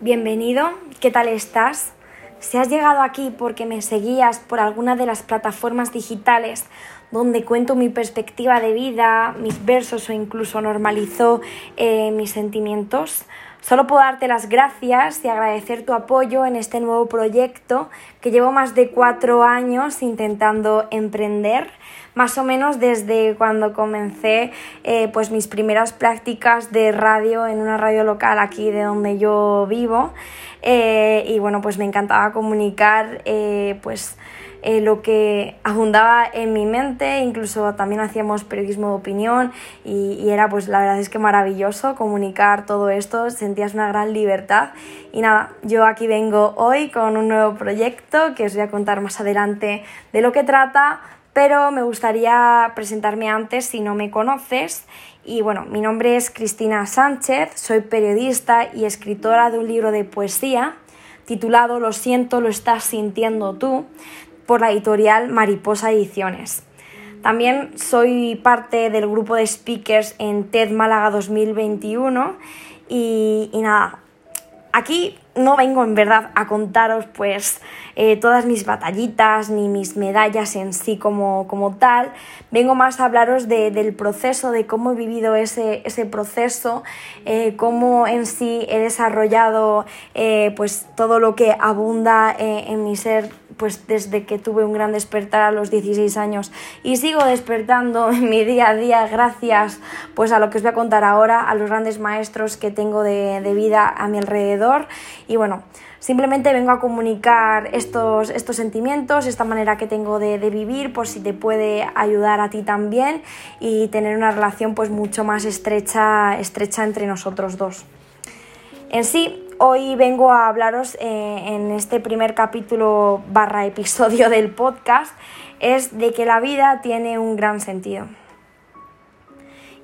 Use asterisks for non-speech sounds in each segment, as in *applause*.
Bienvenido, ¿qué tal estás? Si has llegado aquí porque me seguías por alguna de las plataformas digitales donde cuento mi perspectiva de vida, mis versos o incluso normalizo eh, mis sentimientos, Solo puedo darte las gracias y agradecer tu apoyo en este nuevo proyecto que llevo más de cuatro años intentando emprender, más o menos desde cuando comencé eh, pues mis primeras prácticas de radio en una radio local aquí de donde yo vivo. Eh, y bueno, pues me encantaba comunicar eh, pues eh, lo que abundaba en mi mente, incluso también hacíamos periodismo de opinión y, era pues la verdad es que maravilloso comunicar todo esto, sentías una gran libertad y nada, yo aquí vengo hoy con un nuevo proyecto que os voy a contar más adelante de lo que trata, pero me gustaría presentarme antes si no me conoces. Y bueno, mi nombre es Cristina Sánchez, soy periodista y escritora de un libro de poesía titulado Lo siento, lo estás sintiendo tú, por la editorial Mariposa Ediciones. También soy parte del grupo de speakers en TED Málaga 2021 y, y nada, aquí no vengo en verdad a contaros pues eh, todas mis batallitas ni mis medallas en sí como, como tal, vengo más a hablaros del proceso, de cómo he vivido ese, ese proceso, eh, cómo en sí he desarrollado eh, pues todo lo que abunda en mi ser pues desde que tuve un gran despertar a los 16 años. Y sigo despertando *laughs* en mi día a día gracias pues a lo que os voy a contar ahora, a los grandes maestros que tengo de, de vida a mi alrededor y bueno, simplemente vengo a comunicar estos, estos sentimientos, esta manera que tengo de, vivir, por si te puede ayudar a ti también y tener una relación pues mucho más estrecha, estrecha entre nosotros dos. En sí, Hoy vengo a hablaros eh, en este primer capítulo barra episodio del podcast, es de que la vida tiene un gran sentido.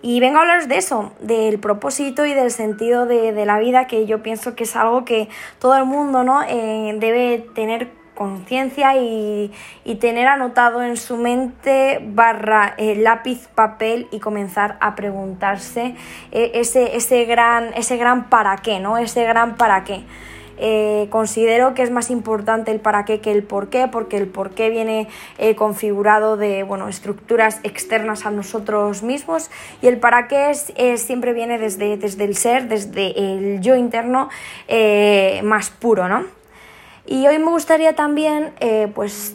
Y vengo a hablaros de eso, del propósito y del sentido de, la vida, que yo pienso que es algo que todo el mundo ¿no? Eh, debe tener conciencia y, tener anotado en su mente barra eh, lápiz, papel y comenzar a preguntarse eh, ese, ese, gran, ese gran para qué, ¿no? Ese gran para qué. Eh, considero que es más importante el para qué que el por qué, porque el por qué viene configurado de bueno, estructuras externas a nosotros mismos y el para qué es, siempre viene desde, desde el ser, desde el yo interno más puro, ¿no? Y hoy me gustaría también eh, pues,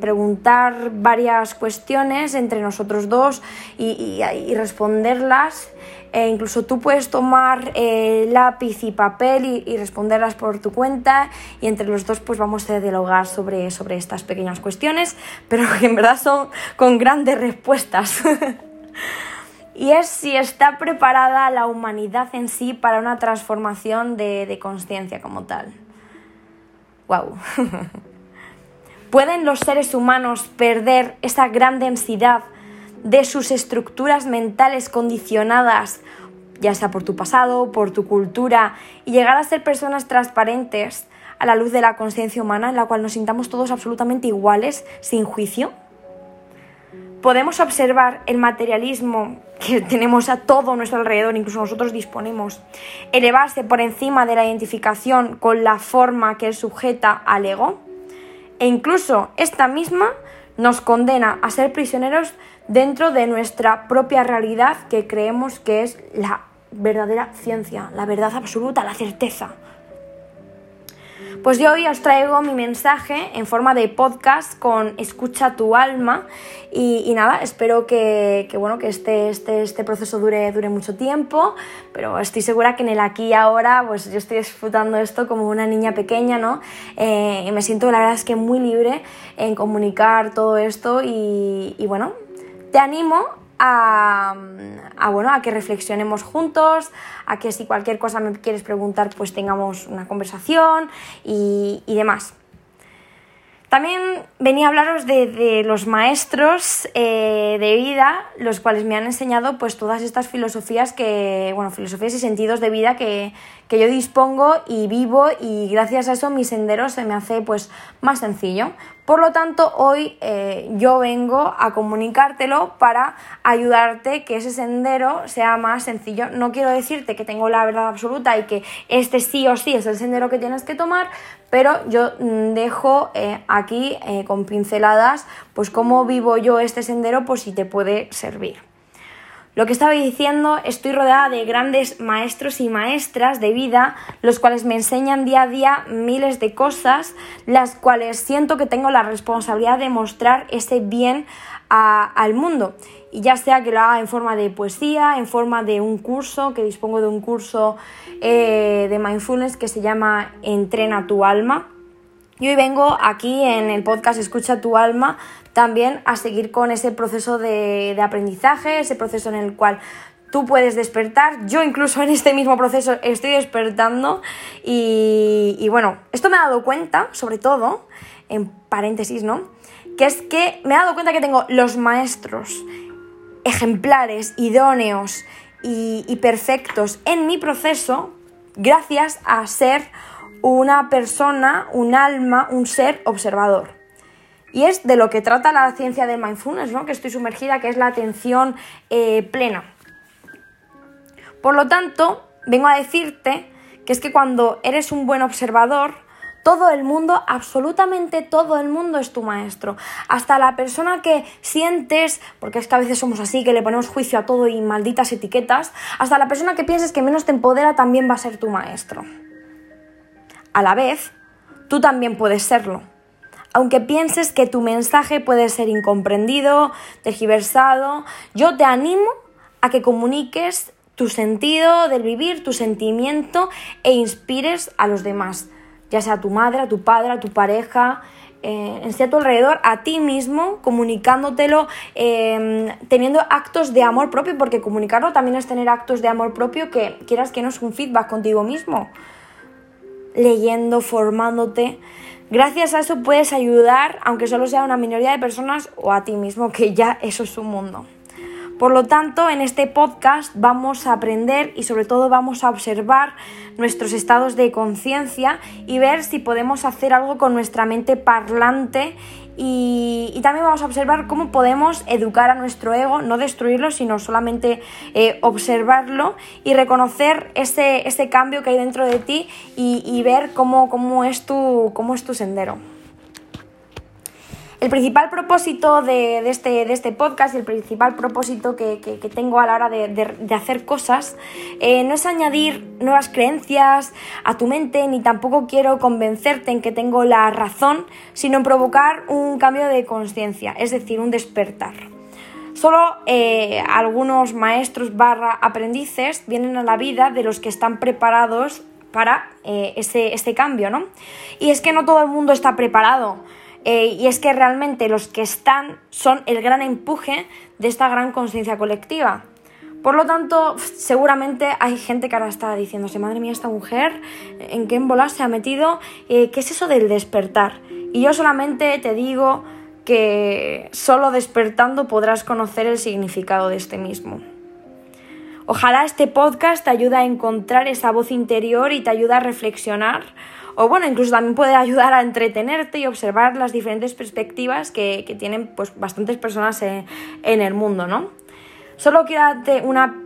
preguntar varias cuestiones entre nosotros dos y, responderlas. E incluso tú puedes tomar eh, lápiz y papel y, responderlas por tu cuenta y entre los dos pues vamos a dialogar sobre, sobre estas pequeñas cuestiones, *laughs* pero que en verdad son con grandes respuestas. *laughs* y es si está preparada la humanidad en sí para una transformación de, de conciencia como tal. ¡Wow! *laughs* ¿Pueden los seres humanos perder esa gran densidad de sus estructuras mentales condicionadas, ya sea por tu pasado, por tu cultura, y llegar a ser personas transparentes a la luz de la conciencia humana en la cual nos sintamos todos absolutamente iguales, sin juicio? podemos observar el materialismo que *laughs* tenemos a todo nuestro alrededor, incluso nosotros disponemos, elevarse por encima de la identificación con la forma que es sujeta al ego, e incluso esta misma nos condena a ser prisioneros dentro de nuestra propia realidad que creemos que es la verdadera ciencia, la verdad absoluta, la certeza. Pues yo hoy os traigo mi mensaje en forma de podcast con Escucha tu alma y, nada, espero que, bueno, que este, este, este proceso dure, dure mucho tiempo, pero estoy segura que en el aquí y ahora pues yo estoy disfrutando esto como una niña pequeña, ¿no? Eh, y me siento la verdad es que muy libre en comunicar todo esto y, y bueno, te animo a, bueno, a que reflexionemos juntos, a que si cualquier cosa me quieres preguntar, pues tengamos una conversación y, demás. También venía a hablaros de, los maestros eh, de vida, los cuales me han enseñado pues todas estas filosofías que, bueno, filosofías y sentidos de vida que, que yo dispongo y vivo y gracias a eso mi sendero se me hace pues más sencillo. Por lo tanto, hoy eh, yo vengo a comunicártelo para ayudarte que ese sendero sea más sencillo. No quiero decirte que tengo la verdad absoluta y que este sí o sí es el sendero que tienes que tomar, pero yo mm, dejo eh, aquí eh, con pinceladas pues cómo vivo yo este sendero por si te puede servir. Lo que estaba diciendo, estoy rodeada de grandes maestros y maestras de vida, los cuales me enseñan día a día miles de cosas, las cuales siento que tengo la responsabilidad de mostrar ese bien al mundo. Y ya sea que lo haga en forma de poesía, en forma de un curso, que dispongo de un curso eh, de mindfulness que se llama Entrena tu alma. Y hoy vengo aquí en el podcast Escucha tu alma también a seguir con ese proceso de, aprendizaje, ese proceso en el cual tú puedes despertar. Yo incluso en este mismo proceso estoy despertando y, bueno, esto me ha dado cuenta, sobre todo, en paréntesis, ¿no? Que es que me he dado cuenta que tengo los maestros ejemplares, idóneos y, perfectos en mi proceso gracias a ser una persona, un alma, un ser observador. Y es de lo que trata la ciencia del mindfulness, ¿no? que estoy sumergida, que es la atención eh, plena. Por lo tanto, vengo a decirte que es que cuando eres un buen observador, todo el mundo, absolutamente todo el mundo es tu maestro. Hasta la persona que sientes, porque es que a veces somos así, que le ponemos juicio a todo y malditas etiquetas, hasta la persona que pienses que menos te empodera también va a ser tu maestro. A la vez, tú también puedes serlo aunque pienses que tu mensaje puede ser incomprendido, tergiversado, yo te animo a que comuniques tu sentido del vivir, tu sentimiento e inspires a los demás, ya sea a tu madre, a tu padre, a tu pareja, eh, en a tu alrededor, a ti mismo, comunicándotelo, em, teniendo actos de amor propio, porque comunicarlo también es tener actos de amor propio que quieras que no es un feedback contigo mismo, leyendo, formándote. Gracias a eso puedes ayudar, aunque solo sea una minoría de personas o a ti mismo, que ya eso es un mundo. Por lo tanto, en este podcast vamos a aprender y sobre todo vamos a observar nuestros estados de conciencia y ver si podemos hacer algo con nuestra mente parlante y, también vamos a observar cómo podemos educar a nuestro ego, no destruirlo, sino solamente eh, observarlo y reconocer ese, cambio que hay dentro de ti y, ver cómo, cómo, es tu, cómo es tu sendero. El principal propósito de, este, este, podcast y el principal propósito que, tengo a la hora de, hacer cosas eh, no es añadir nuevas creencias a tu mente, ni tampoco quiero convencerte en que tengo la razón, sino provocar un cambio de conciencia, es decir, un despertar. Solo eh, algunos maestros barra aprendices vienen a la vida de los que están preparados para eh, ese, este cambio, ¿no? Y es que no todo el mundo está preparado. Eh, y es que realmente los que están son el gran empuje de esta gran conciencia colectiva. Por lo tanto, seguramente hay gente que ahora está diciéndose, madre mía, esta mujer, ¿en qué embola se ha metido? Eh, ¿Qué es eso del despertar? Y yo solamente te digo que solo despertando podrás conocer el significado de este mismo. Ojalá este podcast te ayude a encontrar esa voz interior y te ayude a reflexionar o bueno, incluso también puede ayudar a entretenerte y observar las diferentes perspectivas que, tienen pues, bastantes personas en, el mundo, ¿no? Solo quiero darte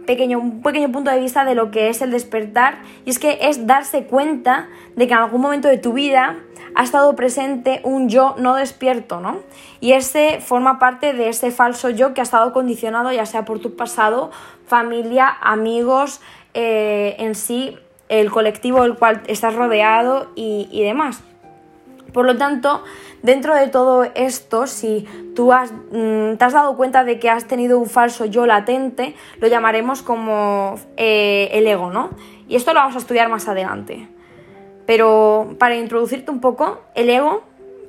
pequeño, un pequeño punto de vista de lo que es el despertar y es que es darse cuenta de que en algún momento de tu vida ha estado presente un yo no despierto, ¿no? Y ese forma parte de ese falso yo que ha estado condicionado ya sea por tu pasado, familia, amigos, eh, en sí el colectivo del cual estás rodeado y, demás. Por lo tanto, dentro de todo esto, si tú has, mm, te has dado cuenta de que has tenido un falso yo latente, lo llamaremos como eh, el ego, ¿no? Y esto lo vamos a estudiar más adelante. Pero para introducirte un poco, el ego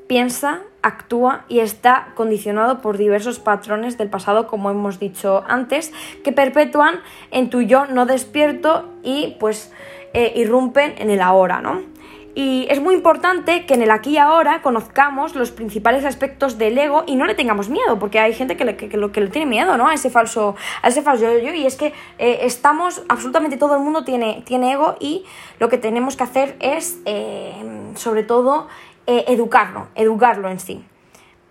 piensa, actúa y está condicionado por diversos patrones del pasado, como hemos dicho antes, que perpetúan en tu yo no despierto y pues eh, irrumpen en el ahora, ¿no? Y es muy importante que en el aquí y ahora conozcamos los principales aspectos del ego y no le tengamos miedo, porque hay gente que que, que le tiene miedo, ¿no? A ese falso, a ese falso yo, y es que eh, estamos, absolutamente todo el mundo tiene, tiene ego y lo que tenemos que hacer es, eh, sobre todo, educarlo, educarlo en sí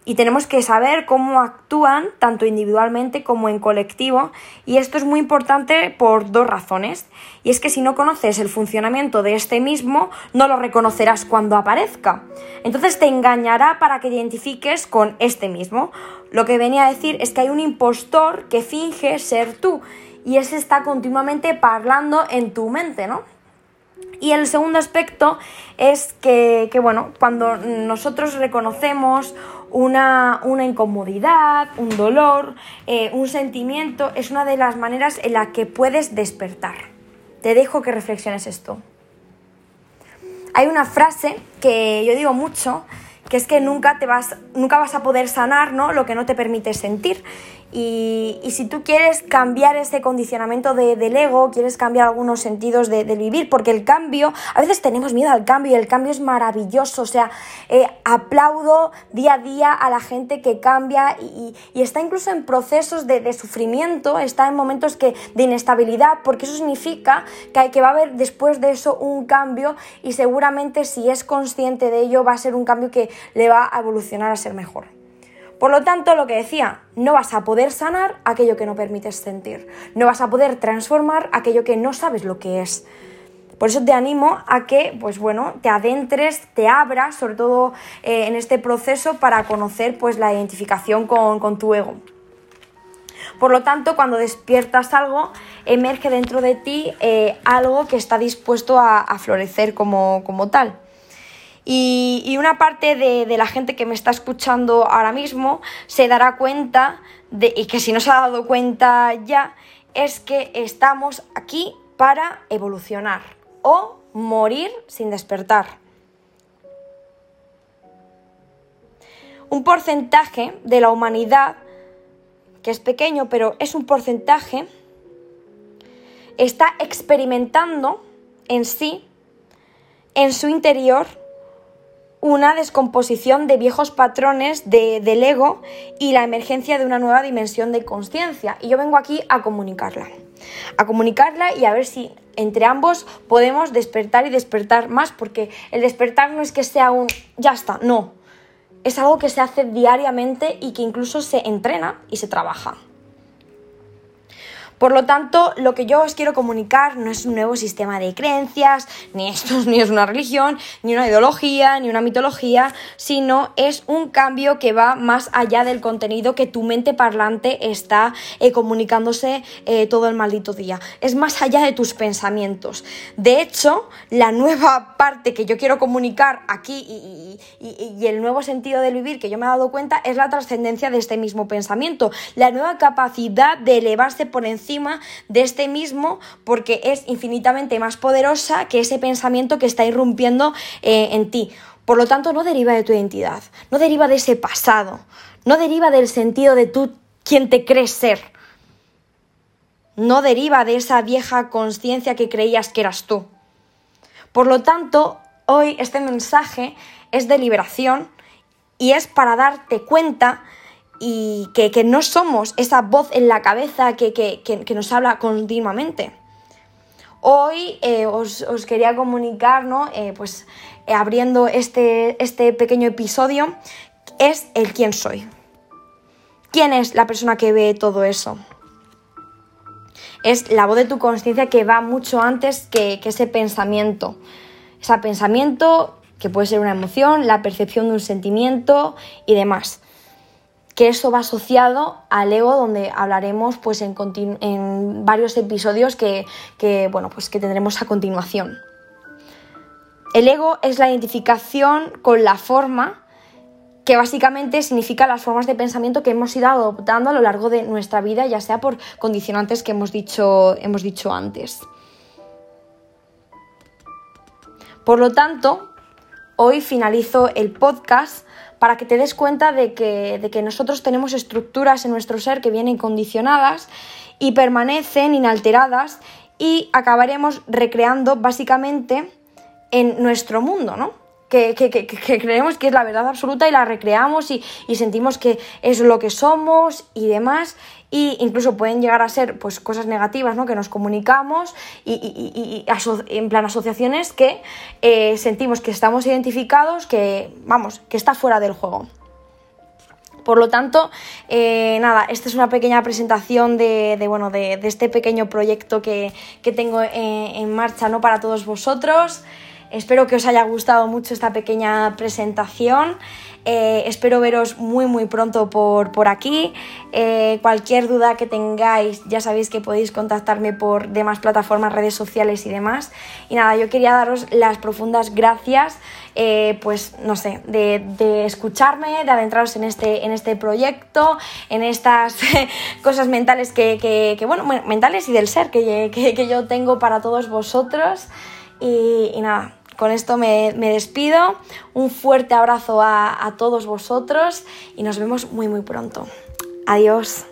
y tenemos que saber cómo actúan tanto individualmente como en colectivo y esto es muy importante por dos razones. Y es que si no conoces el funcionamiento de este mismo no lo reconocerás cuando aparezca. Entonces te engañará para que identifiques con este mismo. Lo que venía a decir es que hay un impostor que finge ser tú y ese está continuamente hablando en tu mente ¿no? Y el segundo aspecto es que, que, bueno, cuando nosotros reconocemos una, incomodidad, un dolor, eh, un sentimiento, es una de las maneras en la que puedes despertar. Te dejo que reflexiones esto. Hay una frase que yo digo mucho, que es que nunca, te vas, nunca vas a poder sanar ¿no? lo que no te permite sentir. Y, si tú quieres cambiar ese condicionamiento del ego, quieres cambiar algunos sentidos de, vivir, porque el cambio, a veces tenemos miedo al cambio y el cambio es maravilloso, o sea, eh, aplaudo día a día a la gente que cambia y, está incluso en procesos de, sufrimiento, está en momentos que, de inestabilidad, porque eso significa que, que va a haber después de eso un cambio y seguramente si es consciente de ello va a ser un cambio que le va a evolucionar a ser mejor. Por lo tanto, lo que decía, no vas a poder sanar aquello que no permites sentir, no vas a poder transformar aquello que no sabes lo que es. Por eso te animo a que, pues bueno, te adentres, te abras, sobre todo eh, en este proceso, para conocer pues la identificación con, tu ego. Por lo tanto, cuando despiertas algo, emerge dentro de ti eh, algo que está dispuesto a, florecer como, como tal. Y, una parte de, la gente que me está escuchando ahora mismo se dará cuenta, de, y que si no se ha dado cuenta ya, es que estamos aquí para evolucionar o morir sin despertar. Un porcentaje de la humanidad, que es pequeño, pero es un porcentaje, está experimentando en sí, en su interior, una descomposición de viejos patrones de, del ego y la emergencia de una nueva dimensión de conciencia. Y yo vengo aquí a comunicarla. A comunicarla y a ver si entre ambos podemos despertar y despertar más, porque el despertar no es que sea un ya está, no. Es algo que se hace diariamente y que incluso se entrena y se trabaja. Por lo tanto, lo que yo os quiero comunicar no es un nuevo sistema de creencias, ni esto *laughs* ni es una religión, ni una ideología, ni una mitología, sino es un cambio que va más allá del contenido que tu mente parlante está eh, comunicándose eh, todo el maldito día. Es más allá de tus pensamientos. De hecho, la nueva *laughs* parte que yo quiero comunicar aquí y, y el nuevo sentido del vivir que yo me he dado cuenta es la trascendencia de este mismo pensamiento, la nueva capacidad de elevarse por encima de este mismo porque es infinitamente más poderosa que ese pensamiento que está irrumpiendo eh, en ti. Por lo tanto, no deriva de tu identidad, no deriva de ese pasado, no deriva del sentido de tú quien te crees ser. No deriva de esa vieja conciencia que creías que eras tú. Por lo tanto, hoy este mensaje es de liberación y es para darte cuenta y que, no somos esa voz en la cabeza que, nos habla continuamente. Hoy eh, os, quería comunicar, ¿no? Eh, pues eh, abriendo este, este pequeño episodio, es el quién soy. ¿Quién es la persona que ve todo eso? Es la voz de tu conciencia que va mucho antes que, que ese pensamiento. Ese pensamiento que puede ser una emoción, la percepción de un sentimiento y demás que eso va asociado al ego, donde hablaremos pues, en, en varios episodios que, bueno, pues, que tendremos a continuación. El ego es la identificación con la forma, que básicamente significa las formas de pensamiento que hemos ido adoptando a lo largo de nuestra vida, ya sea por condicionantes que hemos dicho, hemos dicho antes. Por lo tanto, hoy finalizo el podcast para que te des cuenta de que, nosotros tenemos estructuras en nuestro ser que vienen condicionadas y permanecen inalteradas y acabaremos recreando básicamente en nuestro mundo, ¿no? Que, creemos que es la verdad absoluta y la recreamos y, sentimos que es lo que somos y demás. Y incluso pueden llegar a ser pues, cosas negativas, ¿no? Que nos comunicamos y, en plan asociaciones que eh, sentimos que estamos identificados, que, vamos, que está fuera del juego. Por lo tanto, eh, nada, esta es una pequeña presentación de, bueno, de, este pequeño proyecto que, tengo en, marcha ¿no? para todos vosotros. Espero que os haya gustado mucho esta pequeña presentación. Eh, espero veros muy muy pronto por, por aquí. Eh, cualquier duda que tengáis, ya sabéis que podéis contactarme por demás plataformas, redes sociales y demás. Y nada, yo quería daros las profundas gracias, eh, pues no sé, de, escucharme, de adentraros en este, en este proyecto, en estas *laughs* cosas mentales que, bueno, mentales y del ser que, yo tengo para todos vosotros. y nada, con esto me, despido. Un fuerte abrazo a, a todos vosotros y nos vemos muy muy pronto. Adiós.